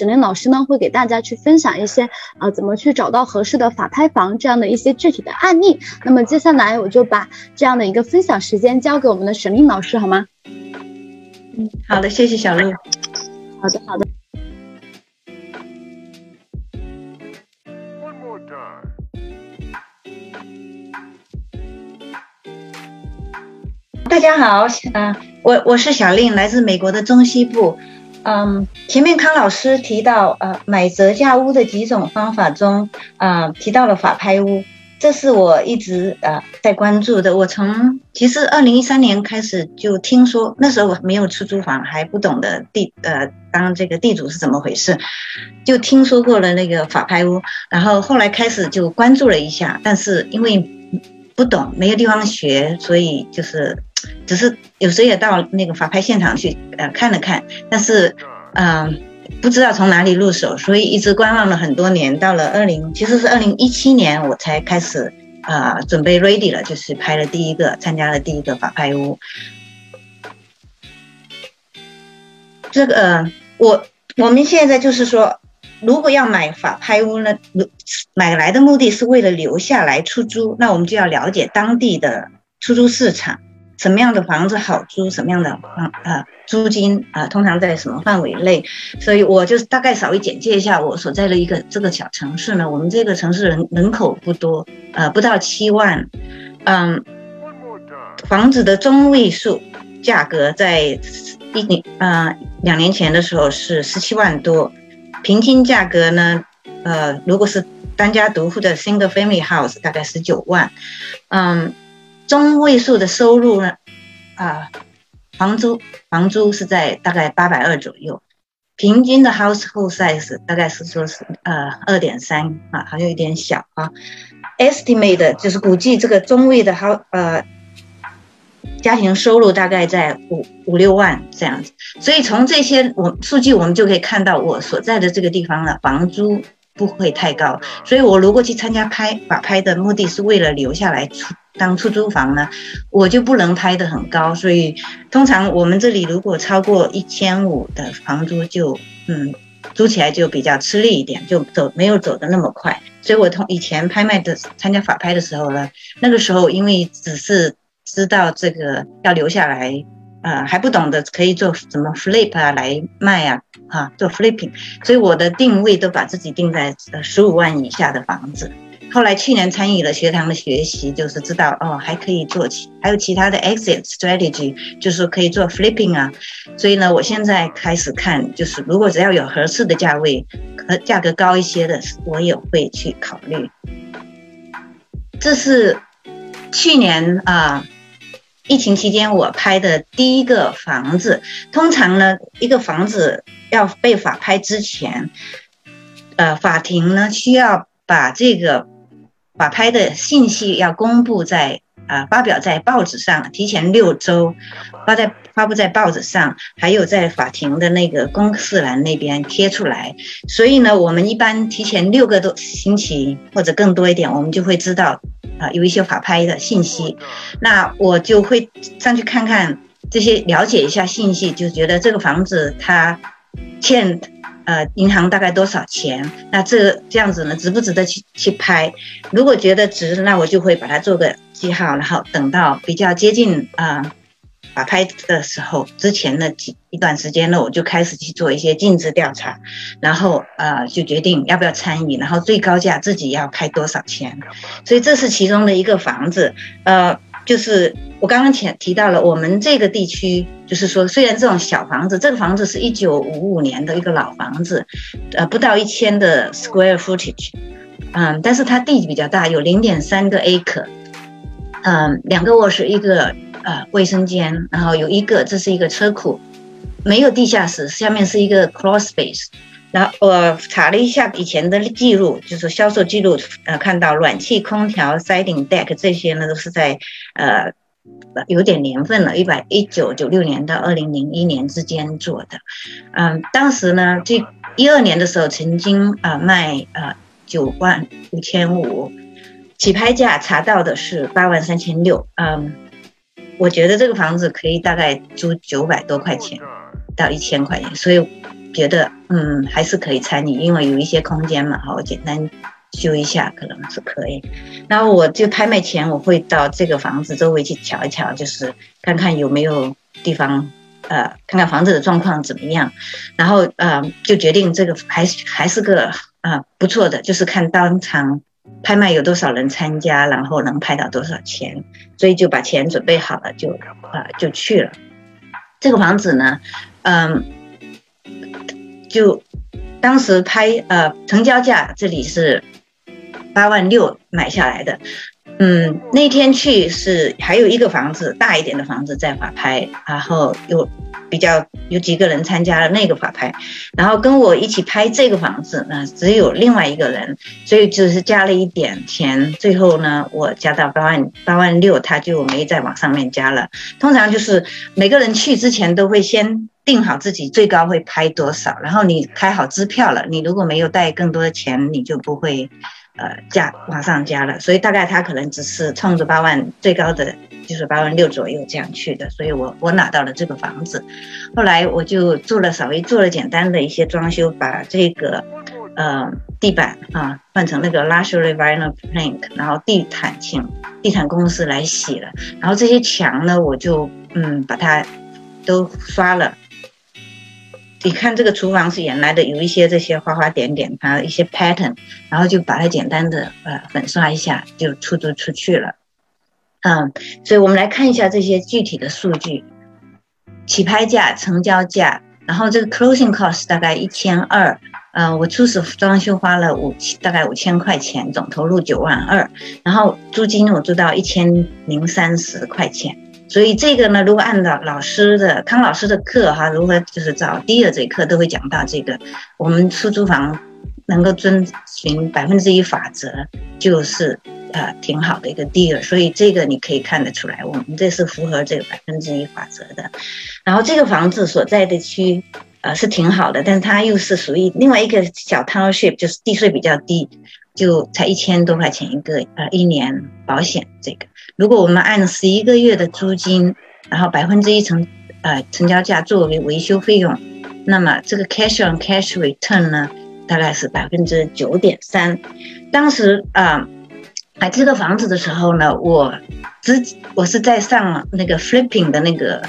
沈林老师呢会给大家去分享一些呃怎么去找到合适的法拍房这样的一些具体的案例。那么接下来我就把这样的一个分享时间交给我们的沈林老师，好吗？嗯，好的，谢谢小鹿。好的，好的。大家好，嗯，我我是小令，来自美国的中西部。嗯，前面康老师提到，呃，买折价屋的几种方法中，啊，提到了法拍屋，这是我一直呃在关注的。我从其实二零一三年开始就听说，那时候我没有出租房，还不懂得地呃当这个地主是怎么回事，就听说过了那个法拍屋，然后后来开始就关注了一下，但是因为不懂，没有地方学，所以就是。只是有时候也到那个法拍现场去呃看了看，但是嗯不知道从哪里入手，所以一直观望了很多年。到了二零其实是二零一七年我才开始啊准备 ready 了，就是拍了第一个参加了第一个法拍屋。这个呃我我们现在就是说，如果要买法拍屋呢，买来的目的是为了留下来出租，那我们就要了解当地的出租市场。什么样的房子好租？什么样的房啊？租金啊？通常在什么范围内？所以我就大概稍微简介一下我所在的一个这个小城市呢。我们这个城市人人口不多，呃，不到七万，嗯，房子的中位数价格在一年呃两年前的时候是十七万多，平均价格呢，呃，如果是单家独户的 single family house 大概十九万，嗯。中位数的收入呢？啊，房租房租是在大概八百二左右，平均的 household size 大概是说是呃二点三啊，好像有点小啊。Estimate 就是估计这个中位的 house 呃家庭收入大概在五五六万这样子，所以从这些我数据我们就可以看到我所在的这个地方的房租不会太高，所以我如果去参加拍法拍的目的是为了留下来出。当出租房呢，我就不能拍的很高，所以通常我们这里如果超过一千五的房租，就嗯租起来就比较吃力一点，就走没有走的那么快。所以我同以前拍卖的参加法拍的时候呢，那个时候因为只是知道这个要留下来，呃还不懂得可以做什么 flip 啊来卖啊，哈做 flipping，所以我的定位都把自己定在呃十五万以下的房子。后来去年参与了学堂的学习，就是知道哦，还可以做其还有其他的 exit strategy，就是可以做 flipping 啊。所以呢，我现在开始看，就是如果只要有合适的价位和价格高一些的，我也会去考虑。这是去年啊，疫情期间我拍的第一个房子。通常呢，一个房子要被法拍之前，呃，法庭呢需要把这个。法拍的信息要公布在啊，发表在报纸上，提前六周发在发布在报纸上，还有在法庭的那个公示栏那边贴出来。所以呢，我们一般提前六个多星期或者更多一点，我们就会知道啊有一些法拍的信息。那我就会上去看看这些，了解一下信息，就觉得这个房子它欠。呃，银行大概多少钱？那这这样子呢，值不值得去去拍？如果觉得值，那我就会把它做个记号，然后等到比较接近啊法拍的时候，之前的几一段时间呢，我就开始去做一些尽职调查，然后呃就决定要不要参与，然后最高价自己要拍多少钱。所以这是其中的一个房子，呃。就是我刚刚前提到了，我们这个地区，就是说，虽然这种小房子，这个房子是一九五五年的一个老房子，呃，不到一千的 square footage，嗯，但是它地比较大，有零点三个 acre，嗯，两个卧室，一个呃卫生间，然后有一个，这是一个车库，没有地下室，下面是一个 crawl space。然后我查了一下以前的记录，就是销售记录，呃，看到暖气、空调、siding deck 这些呢，都是在呃有点年份了，一百一九九六年到二零零一年之间做的。嗯，当时呢，这一二年的时候曾经啊卖呃九万五千五，起拍价查到的是八万三千六。嗯，我觉得这个房子可以大概租九百多块钱到一千块钱，所以。觉得嗯还是可以参与，因为有一些空间嘛，哈，我简单修一下可能是可以。然后我就拍卖前我会到这个房子周围去瞧一瞧，就是看看有没有地方。呃，看看房子的状况怎么样，然后呃，就决定这个还是还是个啊不错的，就是看当场拍卖有多少人参加，然后能拍到多少钱，所以就把钱准备好了，就啊就去了。这个房子呢，嗯，就当时拍呃成交价这里是八万六买下来的。嗯，那天去是还有一个房子，大一点的房子在法拍，然后有比较有几个人参加了那个法拍，然后跟我一起拍这个房子呢，只有另外一个人，所以只是加了一点钱，最后呢，我加到八万八万六，他就没再往上面加了。通常就是每个人去之前都会先定好自己最高会拍多少，然后你开好支票了，你如果没有带更多的钱，你就不会。呃，加往上加了，所以大概他可能只是冲着八万最高的，就是八万六左右这样去的，所以我我拿到了这个房子，后来我就做了稍微做了简单的一些装修，把这个呃地板啊换成那个 luxury vinyl plank，然后地毯请地毯公司来洗了，然后这些墙呢我就嗯把它都刷了。你看这个厨房是原来的，有一些这些花花点点，还有一些 pattern，然后就把它简单的呃粉刷一下，就出租出去了。嗯，所以我们来看一下这些具体的数据：起拍价、成交价，然后这个 closing cost 大概一千二，呃，我初始装修花了五大概五千块钱，总投入九万二，然后租金我租到一千零三十块钱。所以这个呢，如果按照老师的康老师的课哈，如何就是找第二节课都会讲到这个，我们出租房能够遵循百分之一法则，就是呃挺好的一个 deal。所以这个你可以看得出来，我们这是符合这个百分之一法则的。然后这个房子所在的区呃是挺好的，但是它又是属于另外一个小 township，就是地税比较低，就才一千多块钱一个呃一年保险这个。如果我们按十一个月的租金，然后百分之一成，呃，成交价作为维修费用，那么这个 cash on cash return 呢，大概是百分之九点三。当时啊，买这个房子的时候呢，我之我是在上那个 flipping 的那个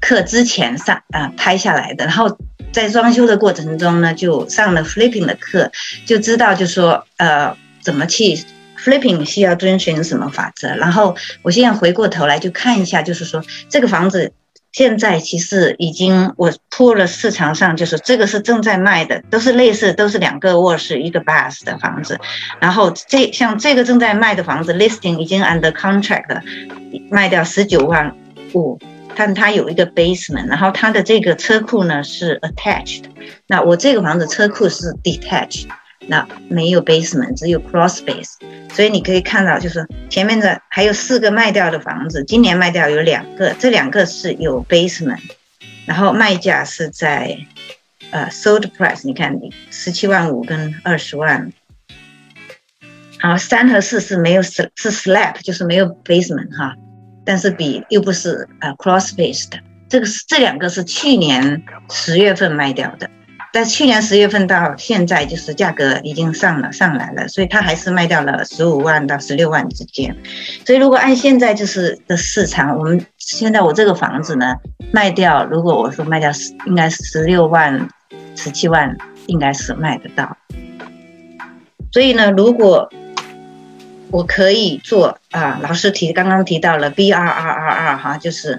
课之前上啊拍下来的，然后在装修的过程中呢，就上了 flipping 的课，就知道就说呃怎么去。Flipping 需要遵循什么法则？然后我现在回过头来就看一下，就是说这个房子现在其实已经我铺了市场上，就是这个是正在卖的，都是类似，都是两个卧室一个 bath 的房子。然后这像这个正在卖的房子，listing 已经 under contract 卖掉十九万五，但它有一个 basement，然后它的这个车库呢是 attached。那我这个房子车库是 detached。那没有 basement，只有 cross base，所以你可以看到，就是前面的还有四个卖掉的房子，今年卖掉有两个，这两个是有 basement，然后卖价是在呃 sold price，你看十七万五跟二十万，然后三和四是没有是是 slab，就是没有 basement 哈，但是比又不是呃 cross base 的，这个是这两个是去年十月份卖掉的。在去年十月份到现在，就是价格已经上了上来了，所以它还是卖掉了十五万到十六万之间。所以如果按现在就是的市场，我们现在我这个房子呢卖掉，如果我说卖掉十，应该十六万、十七万应该是卖得到。所以呢，如果我可以做啊，老师提刚刚提到了 B R R R R 哈，就是。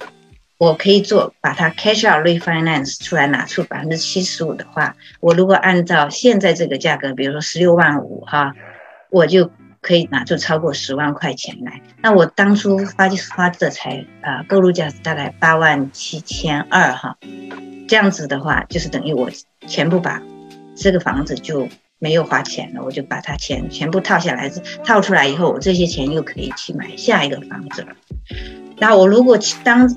我可以做，把它 cash out refinance 出来，拿出百分之七十五的话，我如果按照现在这个价格，比如说十六万五哈，我就可以拿出超过十万块钱来。那我当初发发这才啊，购入价大概八万七千二哈，这样子的话，就是等于我全部把这个房子就没有花钱了，我就把它钱全部套下来，套出来以后，我这些钱又可以去买下一个房子了。那我如果当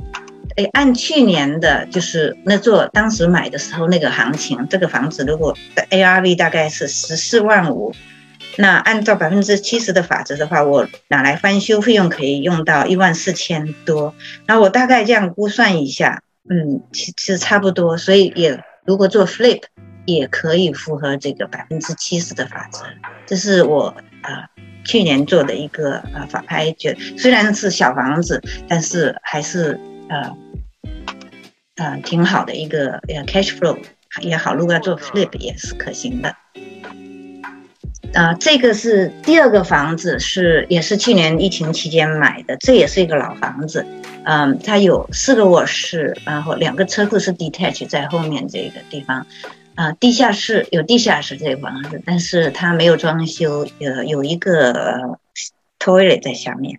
按去年的，就是那座当时买的时候那个行情，这个房子如果的 ARV 大概是十四万五，那按照百分之七十的法则的话，我拿来翻修费用可以用到一万四千多。然后我大概这样估算一下，嗯，其实差不多，所以也如果做 flip，也可以符合这个百分之七十的法则。这是我呃去年做的一个呃法拍，就虽然是小房子，但是还是呃呃挺好的一个呃 cash flow 也好，如果要做 flip 也是可行的。啊，这个是第二个房子，是也是去年疫情期间买的，这也是一个老房子。嗯，它有四个卧室，然后两个车库是 detached 在后面这个地方。啊，地下室有地下室这个房子，但是它没有装修，有有一个 toilet 在下面。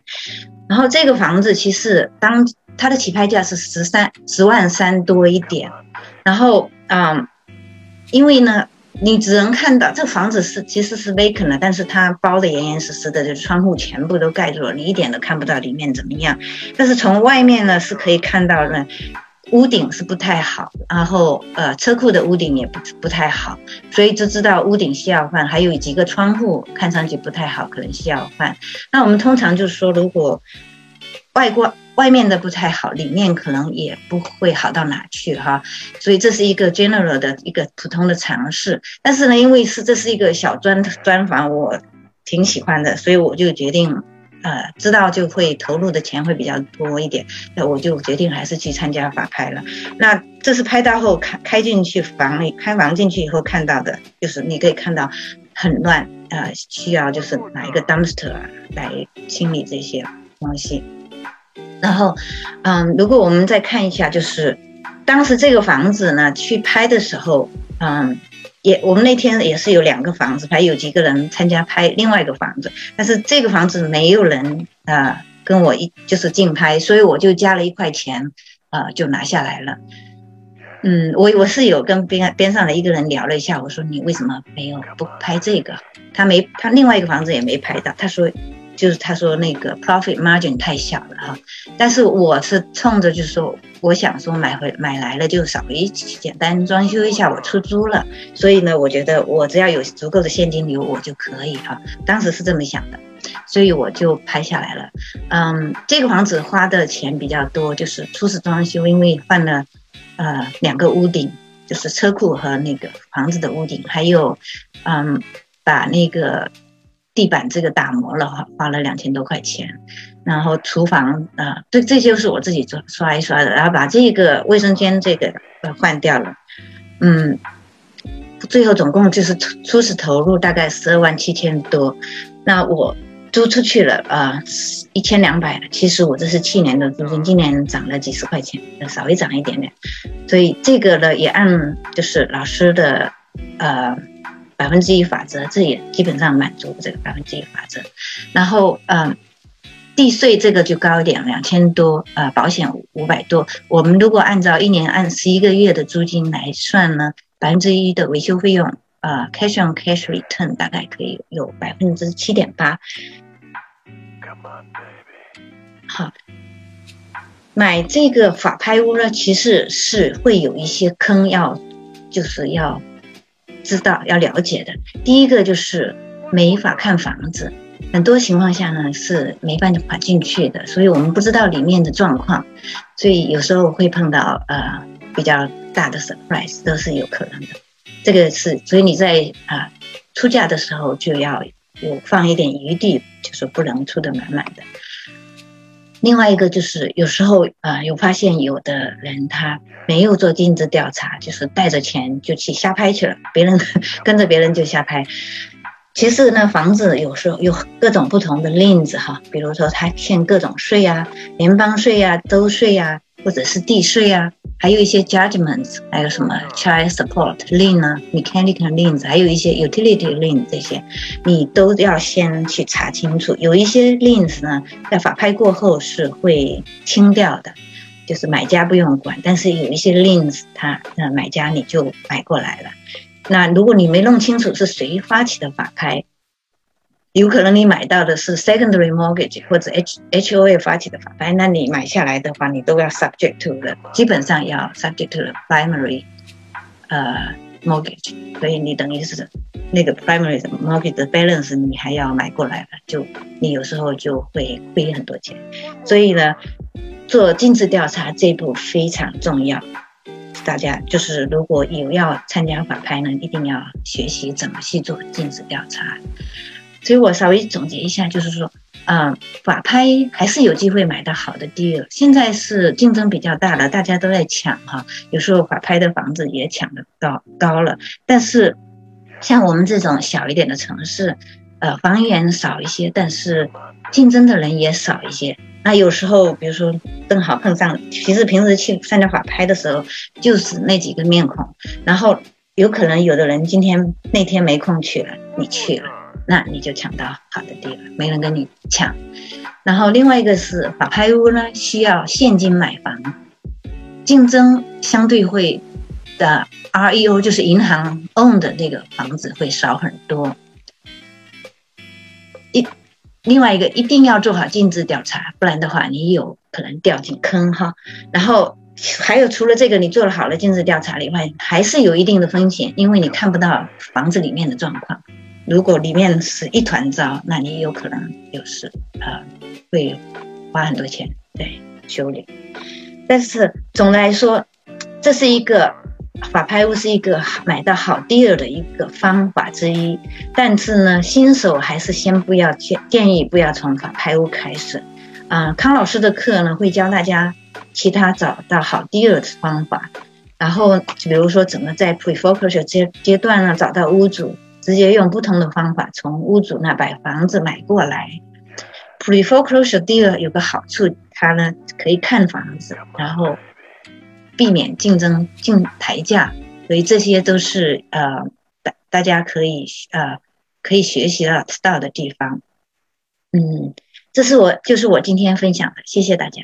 然后这个房子其实当它的起拍价是十三十万三多一点，然后嗯，因为呢。你只能看到这房子是其实是 vacant 的，但是它包的严严实实的，就是窗户全部都盖住了，你一点都看不到里面怎么样。但是从外面呢是可以看到的，屋顶是不太好，然后呃车库的屋顶也不不太好，所以就知道屋顶需要换，还有几个窗户看上去不太好，可能需要换。那我们通常就是说，如果外观。外面的不太好，里面可能也不会好到哪去哈，所以这是一个 general 的一个普通的尝试。但是呢，因为是这是一个小砖砖房，我挺喜欢的，所以我就决定，呃，知道就会投入的钱会比较多一点，那我就决定还是去参加法拍了。那这是拍到后开开进去房里，开房进去以后看到的，就是你可以看到很乱，呃，需要就是拿一个 dumpster 来清理这些东西。然后，嗯，如果我们再看一下，就是当时这个房子呢，去拍的时候，嗯，也我们那天也是有两个房子还，有几个人参加拍另外一个房子，但是这个房子没有人啊跟我一就是竞拍，所以我就加了一块钱，呃，就拿下来了。嗯，我我是有跟边边上的一个人聊了一下，我说你为什么没有不拍这个？他没他另外一个房子也没拍到，他说。就是他说那个 profit margin 太小了哈，但是我是冲着就是说，我想说买回买来了就稍微简单装修一下，我出租了，所以呢，我觉得我只要有足够的现金流我就可以哈，当时是这么想的，所以我就拍下来了。嗯，这个房子花的钱比较多，就是初始装修，因为换了呃两个屋顶，就是车库和那个房子的屋顶，还有嗯把那个。地板这个打磨了花，花了两千多块钱，然后厨房啊，这这些是我自己做刷一刷的，然后把这个卫生间这个呃换掉了，嗯，最后总共就是初初始投入大概十二万七千多，那我租出去了啊一千两百，其实我这是去年的租金，今年涨了几十块钱，稍微涨一点点，所以这个呢也按就是老师的呃。百分之一法则，这也基本上满足这个百分之一法则。然后，嗯，地税这个就高一点，两千多，呃，保险五百多。我们如果按照一年按十一个月的租金来算呢，百分之一的维修费用，呃，cash on cash return 大概可以有百分之七点八。好，买这个法拍屋呢，其实是会有一些坑要，就是要。知道要了解的，第一个就是没法看房子，很多情况下呢是没办法进去的，所以我们不知道里面的状况，所以有时候会碰到呃比较大的 surprise 都是有可能的。这个是，所以你在啊出价的时候就要有放一点余地，就是不能出的满满的。另外一个就是有时候啊，有发现有的人他没有做尽职调查，就是带着钱就去瞎拍去了，别人 跟着别人就瞎拍。其实呢，房子有时候有各种不同的例子哈，比如说他欠各种税啊，联邦税啊、州税啊，或者是地税啊。还有一些 judgments，还有什么 child support lien 啊，mechanical liens，还有一些 utility lien 这些，你都要先去查清楚。有一些 liens 呢，在法拍过后是会清掉的，就是买家不用管。但是有一些 liens，他呃买家你就买过来了。那如果你没弄清楚是谁发起的法拍，有可能你买到的是 secondary mortgage 或者 H H O A 发起的法拍，那你买下来的话，你都要 subject to 的，基本上要 subject to the primary 呃 mortgage，所以你等于是那个 primary mortgage 的 balance 你还要买过来了，就你有时候就会亏很多钱。所以呢，做尽职调查这一步非常重要。大家，就是如果有要参加法拍呢，一定要学习怎么去做尽职调查。所以我稍微总结一下，就是说，嗯，法拍还是有机会买到好的 deal。现在是竞争比较大了，大家都在抢哈，有时候法拍的房子也抢得高高了。但是像我们这种小一点的城市，呃，房源少一些，但是竞争的人也少一些。那有时候，比如说正好碰上，其实平时去参加法拍的时候，就是那几个面孔，然后有可能有的人今天那天没空去了，你去了，那你就抢到好的地了，没人跟你抢。然后另外一个是法拍屋呢，需要现金买房，竞争相对会的 REO 就是银行 own 的那个房子会少很多。一。另外一个一定要做好尽职调查，不然的话你有可能掉进坑哈。然后还有除了这个，你做了好的尽职调查以外，还是有一定的风险，因为你看不到房子里面的状况。如果里面是一团糟，那你有可能就是呃会花很多钱对修理。但是总的来说，这是一个。法拍屋是一个买到好 deal 的一个方法之一，但是呢，新手还是先不要建建议不要从法拍屋开始。啊，康老师的课呢会教大家其他找到好 deal 的方法，然后比如说怎么在 pre-foreclosure 阶阶段呢找到屋主，直接用不同的方法从屋主那把房子买过来。pre-foreclosure deal 有个好处，它呢可以看房子，然后。避免竞争竞抬价，所以这些都是呃大大家可以呃可以学习到到的地方。嗯，这是我就是我今天分享的，谢谢大家。